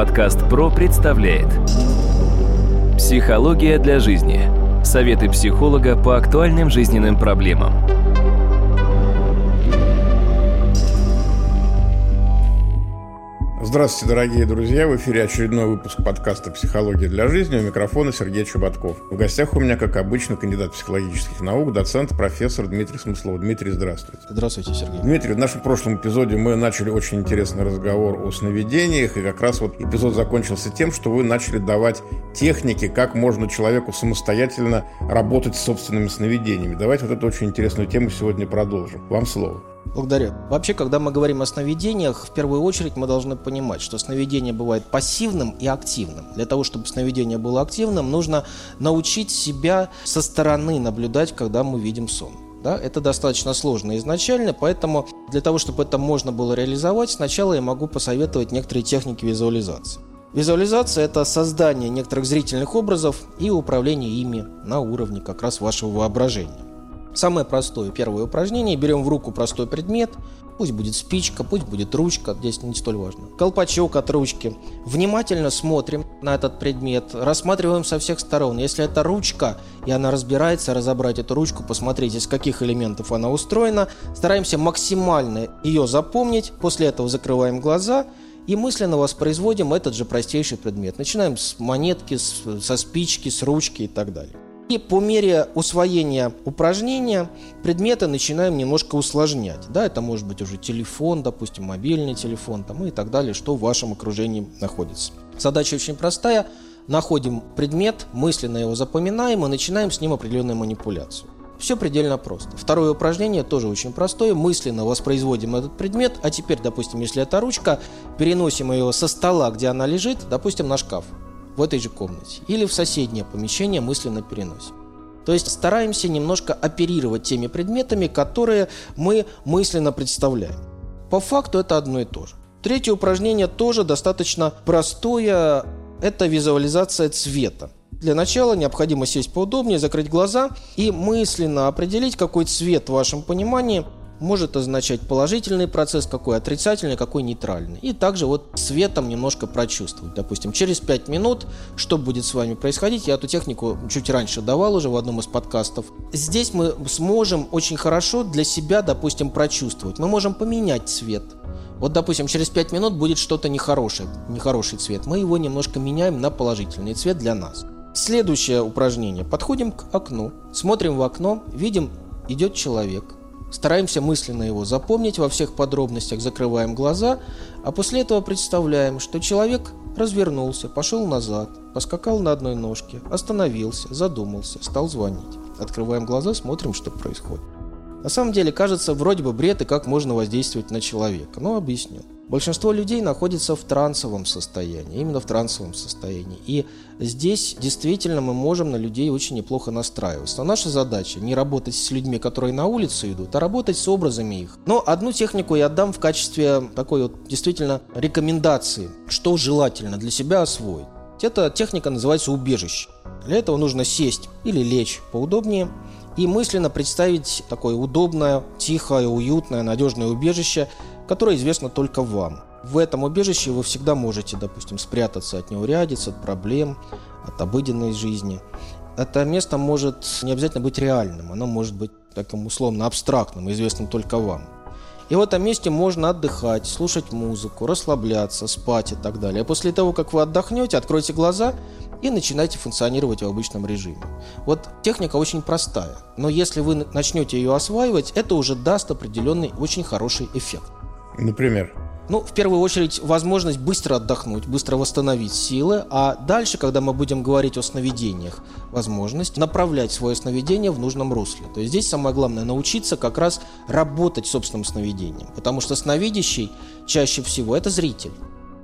Подкаст ПРО представляет Психология для жизни. Советы психолога по актуальным жизненным проблемам. Здравствуйте, дорогие друзья! В эфире очередной выпуск подкаста «Психология для жизни». У микрофона Сергей Чубатков. В гостях у меня, как обычно, кандидат психологических наук, доцент, профессор Дмитрий Смыслов. Дмитрий, здравствуйте. Здравствуйте, Сергей. Дмитрий, в нашем прошлом эпизоде мы начали очень интересный разговор о сновидениях, и как раз вот эпизод закончился тем, что вы начали давать техники, как можно человеку самостоятельно работать с собственными сновидениями. Давайте вот эту очень интересную тему сегодня продолжим. Вам слово. Благодарю. Вообще, когда мы говорим о сновидениях, в первую очередь мы должны понимать, что сновидение бывает пассивным и активным. Для того, чтобы сновидение было активным, нужно научить себя со стороны наблюдать, когда мы видим сон. Да, это достаточно сложно изначально, поэтому для того, чтобы это можно было реализовать, сначала я могу посоветовать некоторые техники визуализации. Визуализация – это создание некоторых зрительных образов и управление ими на уровне как раз вашего воображения. Самое простое первое упражнение. Берем в руку простой предмет. Пусть будет спичка, пусть будет ручка, здесь не столь важно. Колпачок от ручки. Внимательно смотрим на этот предмет, рассматриваем со всех сторон. Если это ручка, и она разбирается, разобрать эту ручку, посмотреть, из каких элементов она устроена. Стараемся максимально ее запомнить. После этого закрываем глаза и мысленно воспроизводим этот же простейший предмет. Начинаем с монетки, со спички, с ручки и так далее. И по мере усвоения упражнения предметы начинаем немножко усложнять. Да, это может быть уже телефон, допустим, мобильный телефон там, и так далее, что в вашем окружении находится. Задача очень простая. Находим предмет, мысленно его запоминаем и начинаем с ним определенную манипуляцию. Все предельно просто. Второе упражнение тоже очень простое. Мысленно воспроизводим этот предмет, а теперь, допустим, если это ручка, переносим ее со стола, где она лежит, допустим, на шкаф в этой же комнате или в соседнее помещение мысленно переносим. То есть стараемся немножко оперировать теми предметами, которые мы мысленно представляем. По факту это одно и то же. Третье упражнение тоже достаточно простое. Это визуализация цвета. Для начала необходимо сесть поудобнее, закрыть глаза и мысленно определить, какой цвет в вашем понимании – может означать положительный процесс, какой отрицательный, какой нейтральный. И также вот цветом немножко прочувствовать. Допустим, через 5 минут, что будет с вами происходить, я эту технику чуть раньше давал уже в одном из подкастов. Здесь мы сможем очень хорошо для себя, допустим, прочувствовать. Мы можем поменять цвет. Вот, допустим, через 5 минут будет что-то нехорошее, нехороший цвет. Мы его немножко меняем на положительный цвет для нас. Следующее упражнение. Подходим к окну, смотрим в окно, видим, идет человек – Стараемся мысленно его запомнить во всех подробностях, закрываем глаза, а после этого представляем, что человек развернулся, пошел назад, поскакал на одной ножке, остановился, задумался, стал звонить. Открываем глаза, смотрим, что происходит. На самом деле кажется вроде бы бред и как можно воздействовать на человека, но объясню. Большинство людей находится в трансовом состоянии, именно в трансовом состоянии. И здесь действительно мы можем на людей очень неплохо настраиваться. Но наша задача не работать с людьми, которые на улицу идут, а работать с образами их. Но одну технику я отдам в качестве такой вот действительно рекомендации, что желательно для себя освоить. Эта техника называется убежище. Для этого нужно сесть или лечь поудобнее и мысленно представить такое удобное, тихое, уютное, надежное убежище, которое известно только вам. В этом убежище вы всегда можете, допустим, спрятаться от неурядиц, от проблем, от обыденной жизни. Это место может не обязательно быть реальным, оно может быть таким условно абстрактным, известным только вам. И в этом месте можно отдыхать, слушать музыку, расслабляться, спать и так далее. А после того, как вы отдохнете, откройте глаза и начинайте функционировать в обычном режиме. Вот техника очень простая, но если вы начнете ее осваивать, это уже даст определенный очень хороший эффект. Например? Ну, в первую очередь, возможность быстро отдохнуть, быстро восстановить силы, а дальше, когда мы будем говорить о сновидениях, возможность направлять свое сновидение в нужном русле. То есть здесь самое главное научиться как раз работать собственным сновидением, потому что сновидящий чаще всего это зритель.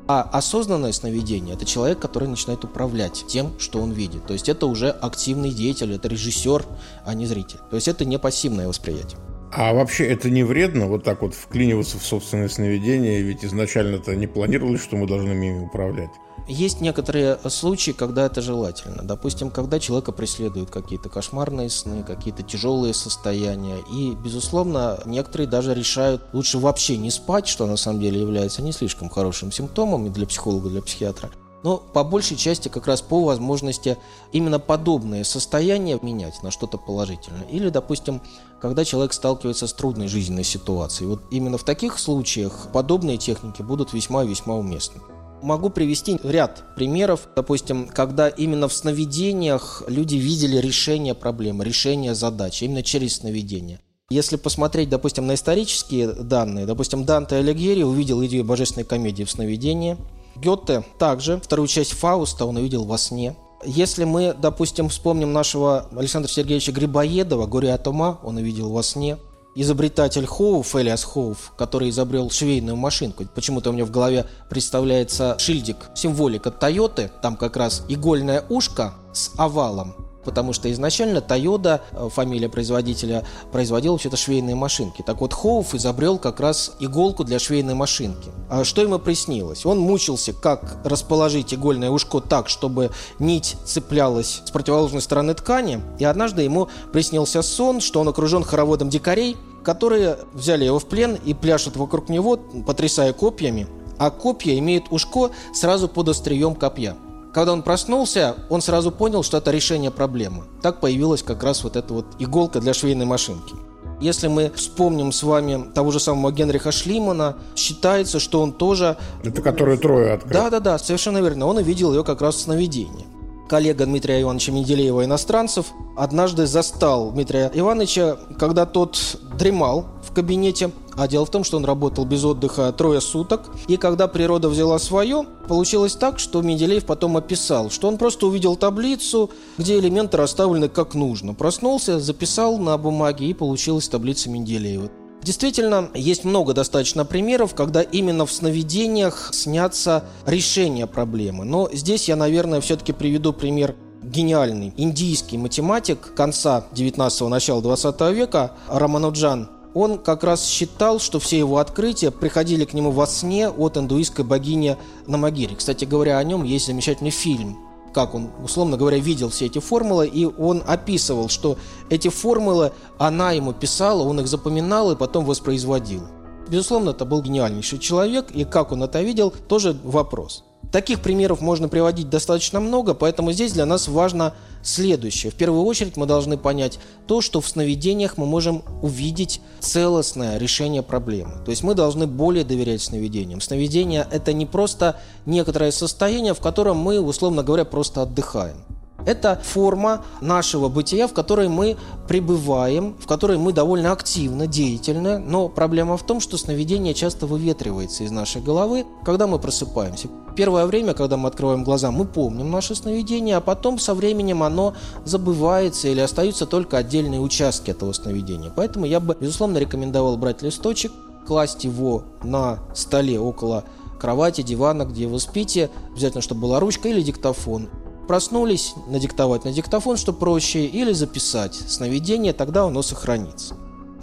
А осознанное сновидение – это человек, который начинает управлять тем, что он видит. То есть это уже активный деятель, это режиссер, а не зритель. То есть это не пассивное восприятие. А вообще это не вредно вот так вот вклиниваться в собственное сновидение, ведь изначально-то не планировали, что мы должны ими управлять. есть некоторые случаи, когда это желательно. Допустим, когда человека преследуют какие-то кошмарные сны, какие-то тяжелые состояния. И, безусловно, некоторые даже решают лучше вообще не спать, что на самом деле является не слишком хорошим симптомом и для психолога, и для психиатра. Но по большей части как раз по возможности именно подобные состояния менять на что-то положительное. Или, допустим, когда человек сталкивается с трудной жизненной ситуацией. Вот именно в таких случаях подобные техники будут весьма-весьма уместны. Могу привести ряд примеров, допустим, когда именно в сновидениях люди видели решение проблемы, решение задачи, именно через сновидение. Если посмотреть, допустим, на исторические данные, допустим, Данте Алигьери увидел идею божественной комедии в сновидении – Гёте также вторую часть Фауста он увидел во сне. Если мы, допустим, вспомним нашего Александра Сергеевича Грибоедова «Горе от ума», он увидел во сне. Изобретатель Хоуф, Элиас Хоуф, который изобрел швейную машинку. Почему-то у меня в голове представляется шильдик, символика Тойоты. Там как раз игольное ушко с овалом потому что изначально Toyota, э, фамилия производителя, производила вообще-то швейные машинки. Так вот, Хоуф изобрел как раз иголку для швейной машинки. А что ему приснилось? Он мучился, как расположить игольное ушко так, чтобы нить цеплялась с противоположной стороны ткани, и однажды ему приснился сон, что он окружен хороводом дикарей, которые взяли его в плен и пляшут вокруг него, потрясая копьями, а копья имеют ушко сразу под острием копья. Когда он проснулся, он сразу понял, что это решение проблемы. Так появилась как раз вот эта вот иголка для швейной машинки. Если мы вспомним с вами того же самого Генриха Шлимана, считается, что он тоже... Это который трое открыл. Да-да-да, совершенно верно. Он увидел ее как раз в сновидении. Коллега Дмитрия Ивановича Менделеева «Иностранцев» однажды застал Дмитрия Ивановича, когда тот дремал кабинете, а дело в том, что он работал без отдыха трое суток. И когда природа взяла свое, получилось так, что Менделеев потом описал, что он просто увидел таблицу, где элементы расставлены как нужно. Проснулся, записал на бумаге и получилась таблица Менделеева. Действительно, есть много достаточно примеров, когда именно в сновидениях снятся решения проблемы. Но здесь я, наверное, все-таки приведу пример гениальный индийский математик конца 19-го, начала 20 века Рамануджан он как раз считал, что все его открытия приходили к нему во сне от индуистской богини Намагири. Кстати говоря, о нем есть замечательный фильм как он, условно говоря, видел все эти формулы, и он описывал, что эти формулы она ему писала, он их запоминал и потом воспроизводил. Безусловно, это был гениальнейший человек, и как он это видел, тоже вопрос. Таких примеров можно приводить достаточно много, поэтому здесь для нас важно следующее. В первую очередь мы должны понять то, что в сновидениях мы можем увидеть целостное решение проблемы. То есть мы должны более доверять сновидениям. Сновидение – это не просто некоторое состояние, в котором мы, условно говоря, просто отдыхаем. Это форма нашего бытия, в которой мы пребываем, в которой мы довольно активно, деятельны, но проблема в том, что сновидение часто выветривается из нашей головы, когда мы просыпаемся. Первое время, когда мы открываем глаза, мы помним наше сновидение, а потом со временем оно забывается или остаются только отдельные участки этого сновидения. Поэтому я бы, безусловно, рекомендовал брать листочек, класть его на столе около кровати, дивана, где вы спите, обязательно, чтобы была ручка или диктофон. Проснулись, надиктовать на диктофон, что проще, или записать сновидение, тогда оно сохранится.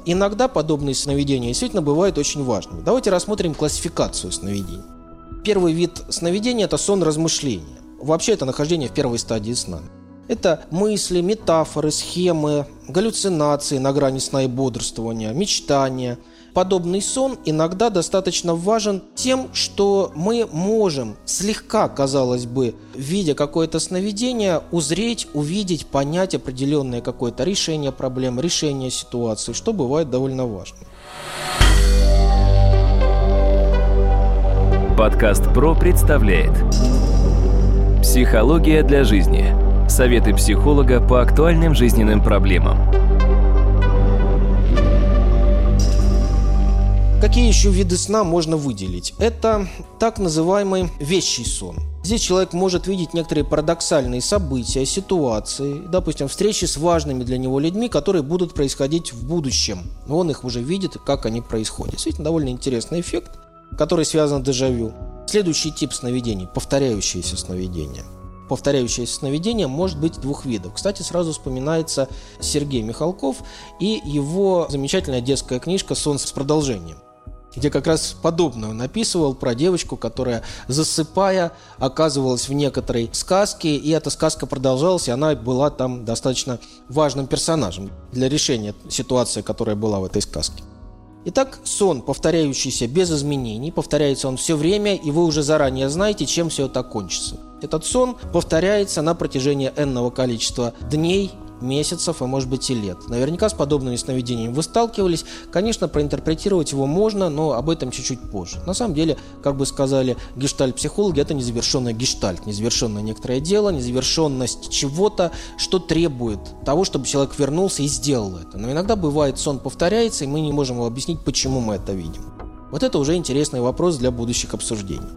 Иногда подобные сновидения действительно бывают очень важными. Давайте рассмотрим классификацию сновидений. Первый вид сновидения – это сон размышления. Вообще это нахождение в первой стадии сна. Это мысли, метафоры, схемы, галлюцинации на грани сна и бодрствования, мечтания – подобный сон иногда достаточно важен тем, что мы можем слегка, казалось бы, видя какое-то сновидение, узреть, увидеть, понять определенное какое-то решение проблем, решение ситуации, что бывает довольно важно. Подкаст ПРО представляет Психология для жизни. Советы психолога по актуальным жизненным проблемам. Какие еще виды сна можно выделить? Это так называемый вещий сон. Здесь человек может видеть некоторые парадоксальные события, ситуации, допустим, встречи с важными для него людьми, которые будут происходить в будущем. Он их уже видит, как они происходят. Действительно, довольно интересный эффект, который связан с дежавю. Следующий тип сновидений – повторяющиеся сновидения. Повторяющееся сновидение может быть двух видов. Кстати, сразу вспоминается Сергей Михалков и его замечательная детская книжка «Сон с продолжением». Где как раз подобное он описывал про девочку, которая, засыпая, оказывалась в некоторой сказке, и эта сказка продолжалась, и она была там достаточно важным персонажем для решения ситуации, которая была в этой сказке. Итак, сон, повторяющийся без изменений, повторяется он все время, и вы уже заранее знаете, чем все это кончится. Этот сон повторяется на протяжении энного количества дней, месяцев, а может быть и лет. Наверняка с подобными сновидениями вы сталкивались. Конечно, проинтерпретировать его можно, но об этом чуть-чуть позже. На самом деле, как бы сказали гештальт-психологи, это незавершенный гештальт, незавершенное некоторое дело, незавершенность чего-то, что требует того, чтобы человек вернулся и сделал это. Но иногда бывает, сон повторяется, и мы не можем его объяснить, почему мы это видим. Вот это уже интересный вопрос для будущих обсуждений.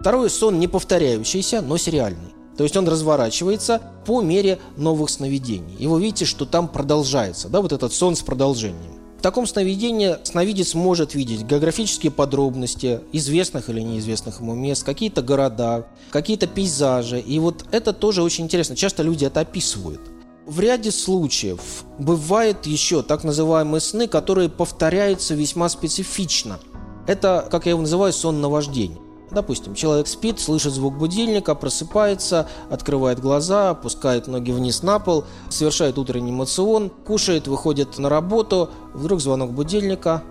Второй сон не повторяющийся, но сериальный. То есть он разворачивается по мере новых сновидений. И вы видите, что там продолжается, да, вот этот сон с продолжением. В таком сновидении сновидец может видеть географические подробности известных или неизвестных ему мест, какие-то города, какие-то пейзажи. И вот это тоже очень интересно. Часто люди это описывают. В ряде случаев бывают еще так называемые сны, которые повторяются весьма специфично. Это, как я его называю, сон наваждения. Допустим, человек спит, слышит звук будильника, просыпается, открывает глаза, опускает ноги вниз на пол, совершает утренний мацион, кушает, выходит на работу, вдруг звонок будильника,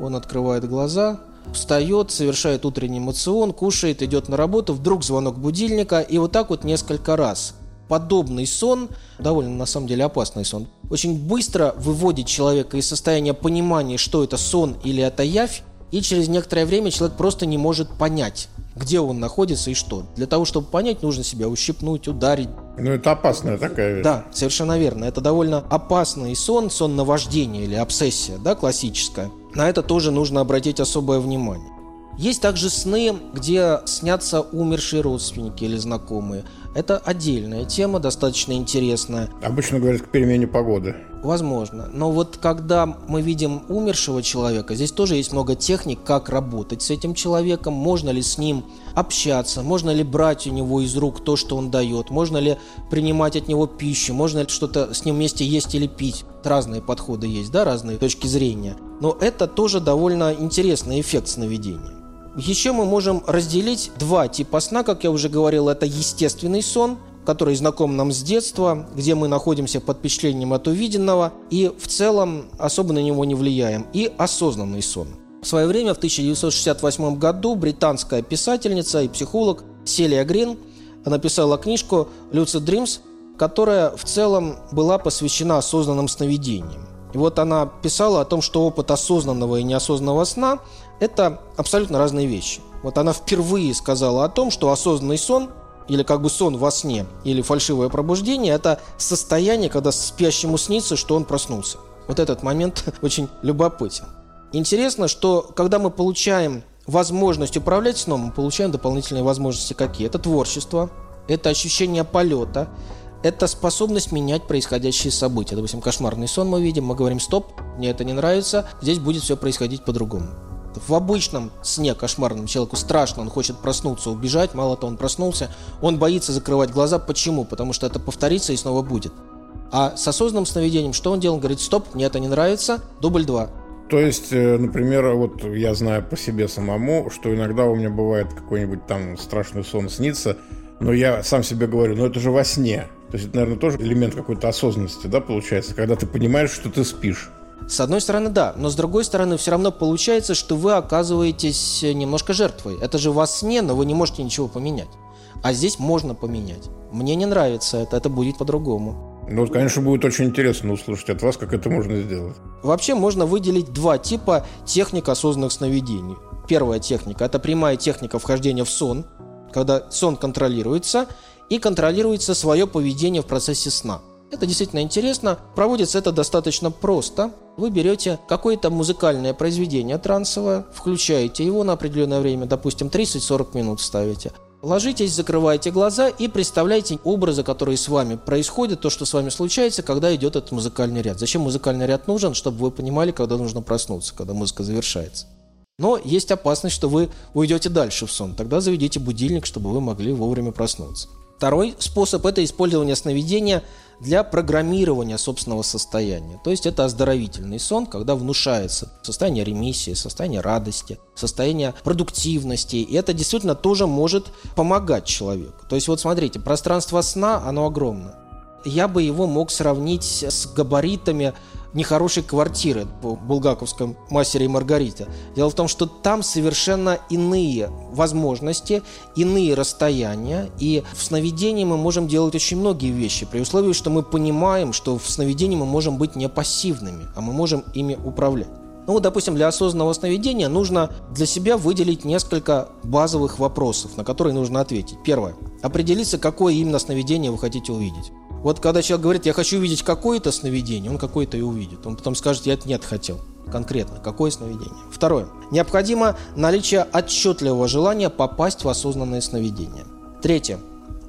он открывает глаза, встает, совершает утренний мацион, кушает, идет на работу, вдруг звонок будильника, и вот так вот несколько раз. Подобный сон, довольно на самом деле опасный сон, очень быстро выводит человека из состояния понимания, что это сон или это явь, и через некоторое время человек просто не может понять, где он находится и что. Для того, чтобы понять, нужно себя ущипнуть, ударить. Ну, это опасная такая вещь. Да, совершенно верно. Это довольно опасный сон, сон наваждения или обсессия, да, классическая. На это тоже нужно обратить особое внимание. Есть также сны, где снятся умершие родственники или знакомые. Это отдельная тема, достаточно интересная. Обычно говорят к перемене погоды. Возможно. Но вот когда мы видим умершего человека, здесь тоже есть много техник, как работать с этим человеком, можно ли с ним общаться, можно ли брать у него из рук то, что он дает, можно ли принимать от него пищу, можно ли что-то с ним вместе есть или пить. Разные подходы есть, да, разные точки зрения. Но это тоже довольно интересный эффект сновидения. Еще мы можем разделить два типа сна, как я уже говорил, это естественный сон, который знаком нам с детства, где мы находимся под впечатлением от увиденного и в целом особо на него не влияем, и осознанный сон. В свое время, в 1968 году, британская писательница и психолог Селия Грин написала книжку «Lucid Dreams», которая в целом была посвящена осознанным сновидениям. И вот она писала о том, что опыт осознанного и неосознанного сна – это абсолютно разные вещи. Вот она впервые сказала о том, что осознанный сон или как бы сон во сне, или фальшивое пробуждение – это состояние, когда спящему снится, что он проснулся. Вот этот момент очень любопытен. Интересно, что когда мы получаем возможность управлять сном, мы получаем дополнительные возможности какие? Это творчество, это ощущение полета, это способность менять происходящие события. Допустим, кошмарный сон мы видим, мы говорим «стоп, мне это не нравится, здесь будет все происходить по-другому». В обычном сне кошмарном человеку страшно, он хочет проснуться, убежать, мало того, он проснулся, он боится закрывать глаза. Почему? Потому что это повторится и снова будет. А с осознанным сновидением что он делает? Он говорит, стоп, мне это не нравится, дубль два. То есть, э, например, вот я знаю по себе самому, что иногда у меня бывает какой-нибудь там страшный сон снится, но я сам себе говорю, ну это же во сне. То есть это, наверное, тоже элемент какой-то осознанности, да, получается, когда ты понимаешь, что ты спишь. С одной стороны, да, но с другой стороны, все равно получается, что вы оказываетесь немножко жертвой. Это же во сне, но вы не можете ничего поменять. А здесь можно поменять. Мне не нравится это, это будет по-другому. Ну, вот, конечно, будет очень интересно услышать от вас, как это можно сделать. Вообще можно выделить два типа техник осознанных сновидений. Первая техника – это прямая техника вхождения в сон, когда сон контролируется, и контролируется свое поведение в процессе сна. Это действительно интересно. Проводится это достаточно просто. Вы берете какое-то музыкальное произведение трансовое, включаете его на определенное время, допустим, 30-40 минут ставите. Ложитесь, закрываете глаза и представляете образы, которые с вами происходят, то, что с вами случается, когда идет этот музыкальный ряд. Зачем музыкальный ряд нужен? Чтобы вы понимали, когда нужно проснуться, когда музыка завершается. Но есть опасность, что вы уйдете дальше в сон. Тогда заведите будильник, чтобы вы могли вовремя проснуться. Второй способ – это использование сновидения для программирования собственного состояния. То есть это оздоровительный сон, когда внушается состояние ремиссии, состояние радости, состояние продуктивности. И это действительно тоже может помогать человеку. То есть вот смотрите, пространство сна, оно огромно. Я бы его мог сравнить с габаритами нехорошей квартиры по булгаковском «Мастере и Маргарите». Дело в том, что там совершенно иные возможности, иные расстояния, и в сновидении мы можем делать очень многие вещи, при условии, что мы понимаем, что в сновидении мы можем быть не пассивными, а мы можем ими управлять. Ну, допустим, для осознанного сновидения нужно для себя выделить несколько базовых вопросов, на которые нужно ответить. Первое. Определиться, какое именно сновидение вы хотите увидеть. Вот когда человек говорит, я хочу увидеть какое-то сновидение, он какое-то и увидит. Он потом скажет, я это нет хотел. Конкретно, какое сновидение. Второе. Необходимо наличие отчетливого желания попасть в осознанное сновидение. Третье.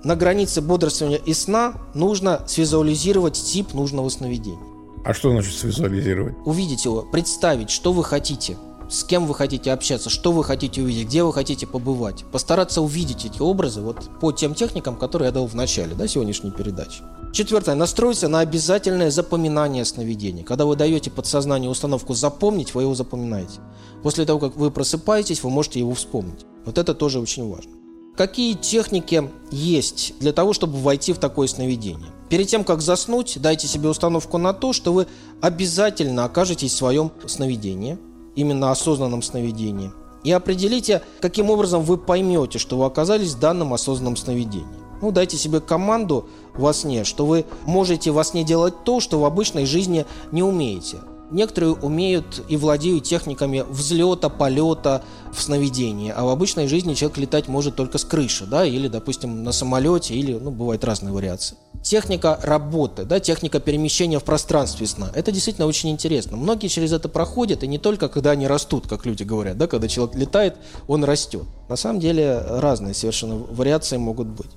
На границе бодрствования и сна нужно свизуализировать тип нужного сновидения. А что значит свизуализировать? Увидеть его, представить, что вы хотите – с кем вы хотите общаться, что вы хотите увидеть, где вы хотите побывать. Постараться увидеть эти образы вот по тем техникам, которые я дал в начале да, сегодняшней передачи. Четвертое. Настроиться на обязательное запоминание сновидений. Когда вы даете подсознанию установку запомнить, вы его запоминаете. После того, как вы просыпаетесь, вы можете его вспомнить. Вот это тоже очень важно. Какие техники есть для того, чтобы войти в такое сновидение? Перед тем, как заснуть, дайте себе установку на то, что вы обязательно окажетесь в своем сновидении – именно осознанном сновидении. И определите, каким образом вы поймете, что вы оказались в данном осознанном сновидении. Ну, дайте себе команду во сне, что вы можете во сне делать то, что в обычной жизни не умеете. Некоторые умеют и владеют техниками взлета, полета в сновидении, а в обычной жизни человек летать может только с крыши, да, или, допустим, на самолете, или, ну, бывают разные вариации. Техника работы, да, техника перемещения в пространстве сна. Это действительно очень интересно. Многие через это проходят, и не только когда они растут, как люди говорят, да, когда человек летает, он растет. На самом деле разные совершенно вариации могут быть.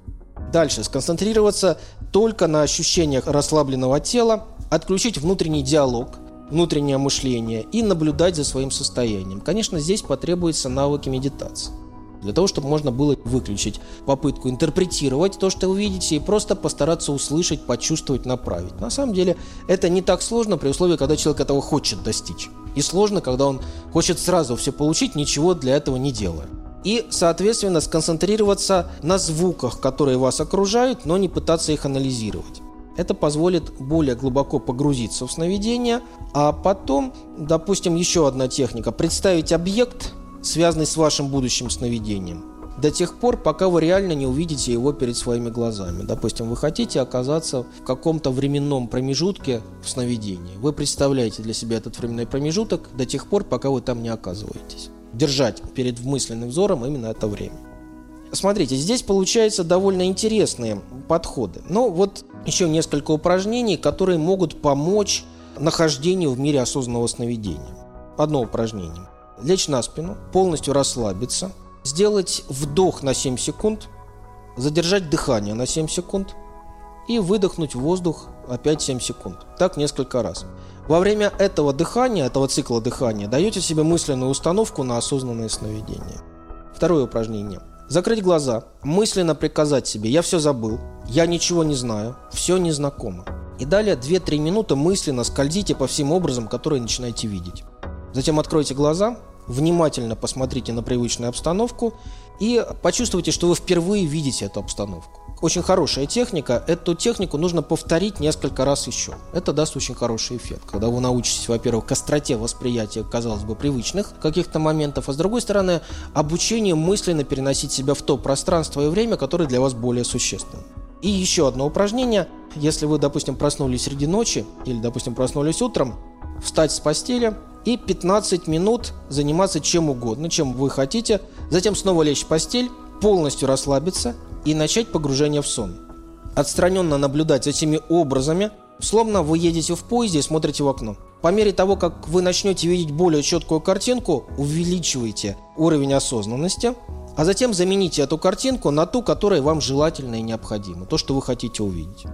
Дальше. Сконцентрироваться только на ощущениях расслабленного тела, отключить внутренний диалог, внутреннее мышление и наблюдать за своим состоянием. Конечно, здесь потребуются навыки медитации для того, чтобы можно было выключить попытку интерпретировать то, что вы видите, и просто постараться услышать, почувствовать, направить. На самом деле это не так сложно при условии, когда человек этого хочет достичь. И сложно, когда он хочет сразу все получить, ничего для этого не делая. И, соответственно, сконцентрироваться на звуках, которые вас окружают, но не пытаться их анализировать. Это позволит более глубоко погрузиться в сновидение, а потом, допустим, еще одна техника – представить объект, связанный с вашим будущим сновидением, до тех пор, пока вы реально не увидите его перед своими глазами. Допустим, вы хотите оказаться в каком-то временном промежутке в сновидении. Вы представляете для себя этот временной промежуток до тех пор, пока вы там не оказываетесь. Держать перед мысленным взором именно это время. Смотрите, здесь получаются довольно интересные подходы. Но вот еще несколько упражнений, которые могут помочь нахождению в мире осознанного сновидения. Одно упражнение лечь на спину, полностью расслабиться, сделать вдох на 7 секунд, задержать дыхание на 7 секунд и выдохнуть воздух опять 7 секунд. Так несколько раз. Во время этого дыхания, этого цикла дыхания, даете себе мысленную установку на осознанное сновидение. Второе упражнение. Закрыть глаза, мысленно приказать себе «я все забыл», «я ничего не знаю», «все незнакомо». И далее 2-3 минуты мысленно скользите по всем образом, которые начинаете видеть. Затем откройте глаза, внимательно посмотрите на привычную обстановку и почувствуйте, что вы впервые видите эту обстановку. Очень хорошая техника. Эту технику нужно повторить несколько раз еще. Это даст очень хороший эффект. Когда вы научитесь, во-первых, к остроте восприятия, казалось бы, привычных каких-то моментов, а с другой стороны, обучение мысленно переносить себя в то пространство и время, которое для вас более существенно. И еще одно упражнение. Если вы, допустим, проснулись среди ночи или, допустим, проснулись утром, встать с постели и 15 минут заниматься чем угодно, чем вы хотите, затем снова лечь в постель, полностью расслабиться и начать погружение в сон. Отстраненно наблюдать этими образами, словно вы едете в поезде и смотрите в окно. По мере того, как вы начнете видеть более четкую картинку, увеличивайте уровень осознанности, а затем замените эту картинку на ту, которая вам желательно и необходима, то, что вы хотите увидеть.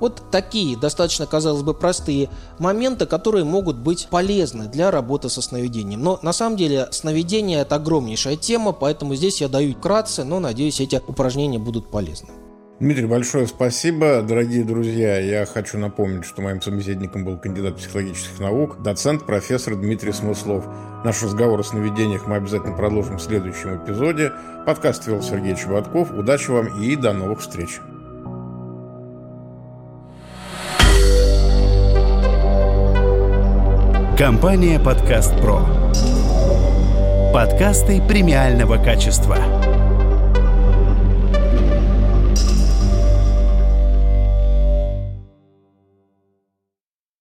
Вот такие достаточно, казалось бы, простые моменты, которые могут быть полезны для работы со сновидением. Но на самом деле сновидение – это огромнейшая тема, поэтому здесь я даю вкратце, но надеюсь, эти упражнения будут полезны. Дмитрий, большое спасибо. Дорогие друзья, я хочу напомнить, что моим собеседником был кандидат психологических наук, доцент, профессор Дмитрий Смыслов. Наш разговор о сновидениях мы обязательно продолжим в следующем эпизоде. Подкаст вел Сергей Чеботков. Удачи вам и до новых встреч. Компания «Подкаст Про». Подкасты премиального качества.